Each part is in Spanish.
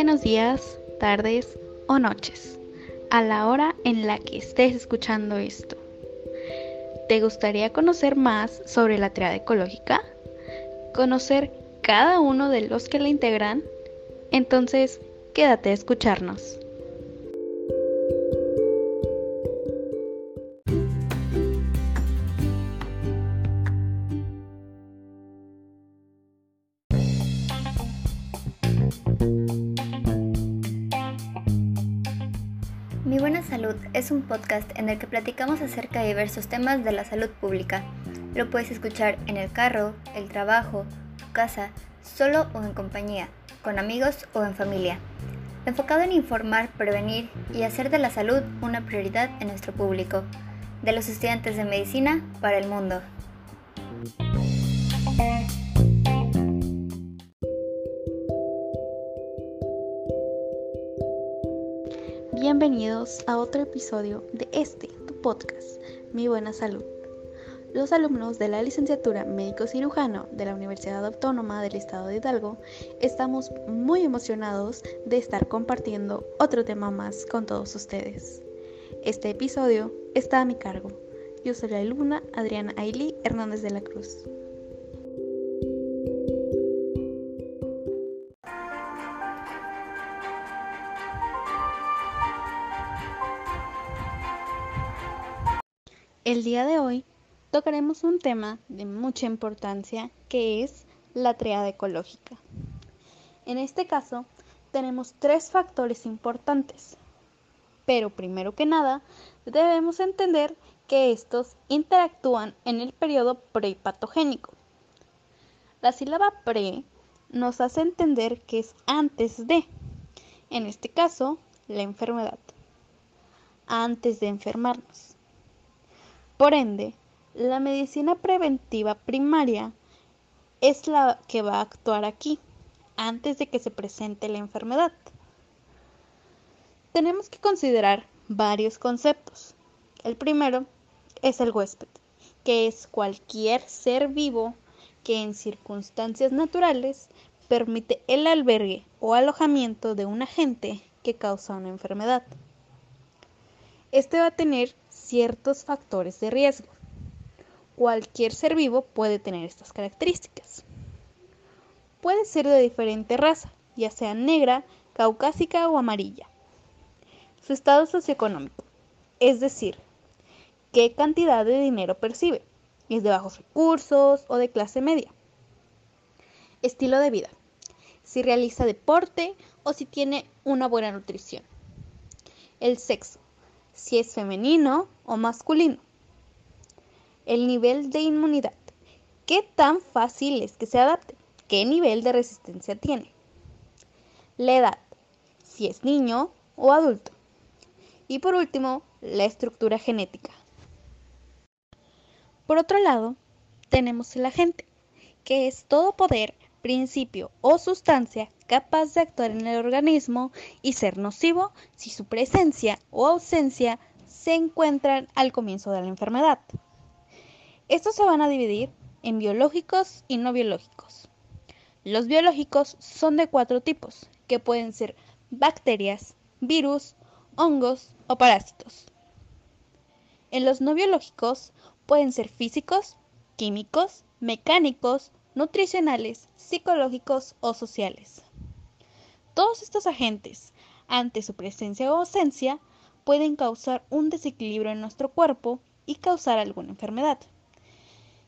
Buenos días, tardes o noches, a la hora en la que estés escuchando esto. ¿Te gustaría conocer más sobre la triada ecológica? ¿Conocer cada uno de los que la integran? Entonces, quédate a escucharnos. Salud es un podcast en el que platicamos acerca de diversos temas de la salud pública. Lo puedes escuchar en el carro, el trabajo, tu casa, solo o en compañía, con amigos o en familia. Enfocado en informar, prevenir y hacer de la salud una prioridad en nuestro público. De los estudiantes de medicina para el mundo. A otro episodio de este, tu podcast, Mi Buena Salud. Los alumnos de la licenciatura médico cirujano de la Universidad Autónoma del Estado de Hidalgo estamos muy emocionados de estar compartiendo otro tema más con todos ustedes. Este episodio está a mi cargo. Yo soy la alumna Adriana Ailí Hernández de la Cruz. El día de hoy tocaremos un tema de mucha importancia que es la triada ecológica. En este caso, tenemos tres factores importantes. Pero primero que nada, debemos entender que estos interactúan en el periodo prepatogénico. La sílaba pre nos hace entender que es antes de, en este caso, la enfermedad, antes de enfermarnos. Por ende, la medicina preventiva primaria es la que va a actuar aquí, antes de que se presente la enfermedad. Tenemos que considerar varios conceptos. El primero es el huésped, que es cualquier ser vivo que en circunstancias naturales permite el albergue o alojamiento de un agente que causa una enfermedad. Este va a tener ciertos factores de riesgo. Cualquier ser vivo puede tener estas características. Puede ser de diferente raza, ya sea negra, caucásica o amarilla. Su estado socioeconómico, es decir, qué cantidad de dinero percibe, es de bajos recursos o de clase media. Estilo de vida, si realiza deporte o si tiene una buena nutrición. El sexo, si es femenino o masculino. El nivel de inmunidad. ¿Qué tan fácil es que se adapte? ¿Qué nivel de resistencia tiene? La edad. Si es niño o adulto. Y por último, la estructura genética. Por otro lado, tenemos el agente, que es todo poder, principio o sustancia capaz de actuar en el organismo y ser nocivo si su presencia o ausencia se encuentran al comienzo de la enfermedad. Estos se van a dividir en biológicos y no biológicos. Los biológicos son de cuatro tipos, que pueden ser bacterias, virus, hongos o parásitos. En los no biológicos pueden ser físicos, químicos, mecánicos, nutricionales, psicológicos o sociales. Todos estos agentes, ante su presencia o ausencia, pueden causar un desequilibrio en nuestro cuerpo y causar alguna enfermedad.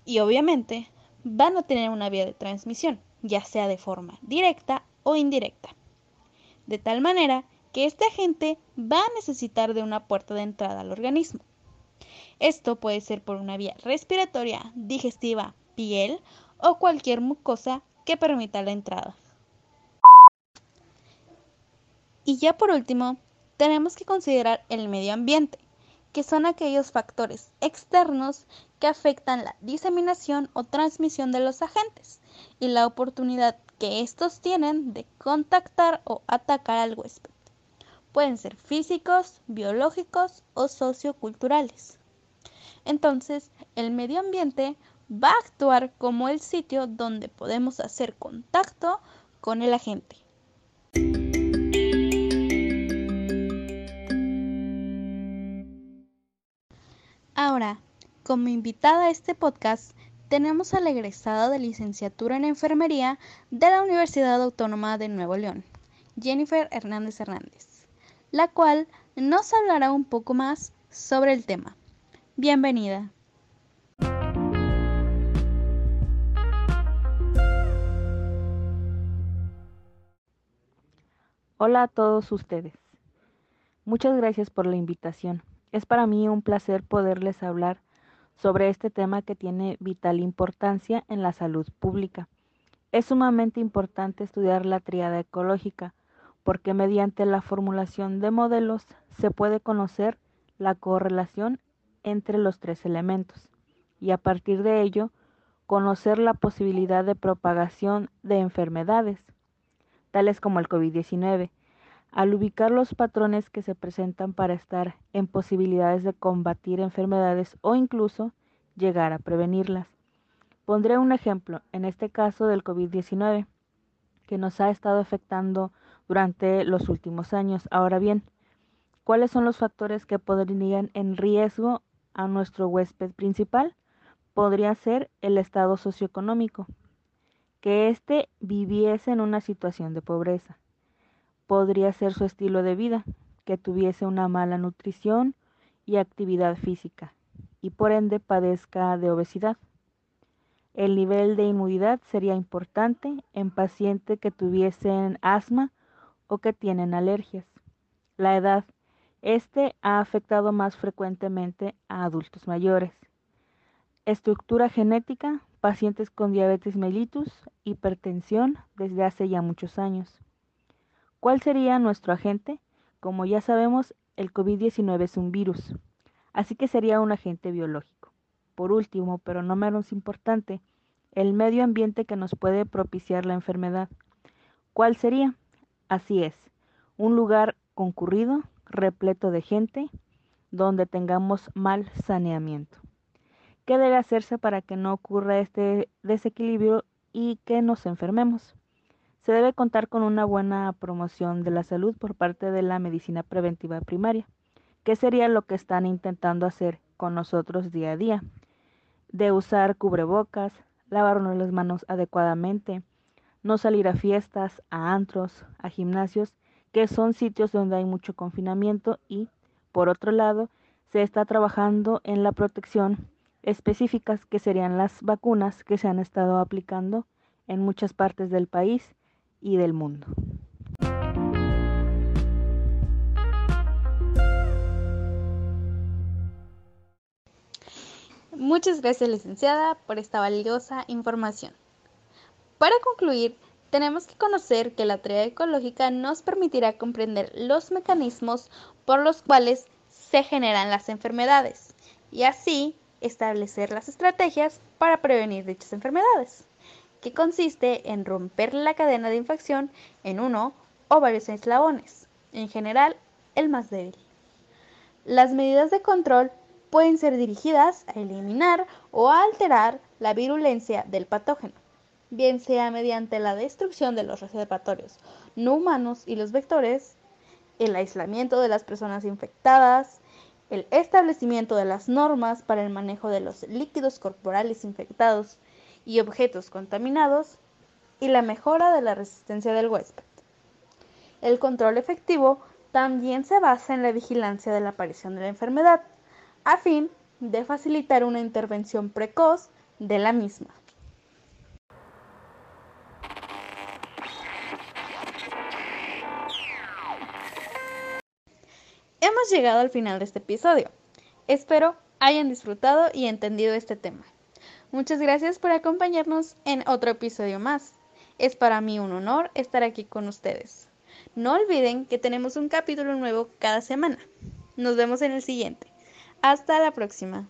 Y obviamente van a tener una vía de transmisión, ya sea de forma directa o indirecta. De tal manera que este agente va a necesitar de una puerta de entrada al organismo. Esto puede ser por una vía respiratoria, digestiva, piel o cualquier mucosa que permita la entrada. Y ya por último, tenemos que considerar el medio ambiente, que son aquellos factores externos que afectan la diseminación o transmisión de los agentes y la oportunidad que estos tienen de contactar o atacar al huésped. Pueden ser físicos, biológicos o socioculturales. Entonces, el medio ambiente va a actuar como el sitio donde podemos hacer contacto con el agente. Ahora, como invitada a este podcast, tenemos a la egresada de licenciatura en enfermería de la Universidad Autónoma de Nuevo León, Jennifer Hernández Hernández, la cual nos hablará un poco más sobre el tema. Bienvenida. Hola a todos ustedes. Muchas gracias por la invitación. Es para mí un placer poderles hablar sobre este tema que tiene vital importancia en la salud pública. Es sumamente importante estudiar la triada ecológica porque mediante la formulación de modelos se puede conocer la correlación entre los tres elementos y a partir de ello conocer la posibilidad de propagación de enfermedades tales como el COVID-19, al ubicar los patrones que se presentan para estar en posibilidades de combatir enfermedades o incluso llegar a prevenirlas. Pondré un ejemplo, en este caso del COVID-19, que nos ha estado afectando durante los últimos años. Ahora bien, ¿cuáles son los factores que podrían en riesgo a nuestro huésped principal? Podría ser el estado socioeconómico, que éste viviese en una situación de pobreza. Podría ser su estilo de vida, que tuviese una mala nutrición y actividad física, y por ende padezca de obesidad. El nivel de inmunidad sería importante en pacientes que tuviesen asma o que tienen alergias. La edad. Este ha afectado más frecuentemente a adultos mayores. Estructura genética pacientes con diabetes mellitus, hipertensión desde hace ya muchos años. ¿Cuál sería nuestro agente? Como ya sabemos, el COVID-19 es un virus, así que sería un agente biológico. Por último, pero no menos importante, el medio ambiente que nos puede propiciar la enfermedad. ¿Cuál sería? Así es, un lugar concurrido, repleto de gente, donde tengamos mal saneamiento. ¿Qué debe hacerse para que no ocurra este desequilibrio y que nos enfermemos? Se debe contar con una buena promoción de la salud por parte de la medicina preventiva primaria, que sería lo que están intentando hacer con nosotros día a día, de usar cubrebocas, lavarnos las manos adecuadamente, no salir a fiestas, a antros, a gimnasios, que son sitios donde hay mucho confinamiento y, por otro lado, se está trabajando en la protección específicas que serían las vacunas que se han estado aplicando en muchas partes del país y del mundo. Muchas gracias, licenciada, por esta valiosa información. Para concluir, tenemos que conocer que la teoría ecológica nos permitirá comprender los mecanismos por los cuales se generan las enfermedades y así establecer las estrategias para prevenir dichas enfermedades, que consiste en romper la cadena de infección en uno o varios eslabones, en general el más débil. Las medidas de control pueden ser dirigidas a eliminar o a alterar la virulencia del patógeno, bien sea mediante la destrucción de los reservatorios no humanos y los vectores, el aislamiento de las personas infectadas, el establecimiento de las normas para el manejo de los líquidos corporales infectados y objetos contaminados y la mejora de la resistencia del huésped. El control efectivo también se basa en la vigilancia de la aparición de la enfermedad, a fin de facilitar una intervención precoz de la misma. Hemos llegado al final de este episodio. Espero hayan disfrutado y entendido este tema. Muchas gracias por acompañarnos en otro episodio más. Es para mí un honor estar aquí con ustedes. No olviden que tenemos un capítulo nuevo cada semana. Nos vemos en el siguiente. Hasta la próxima.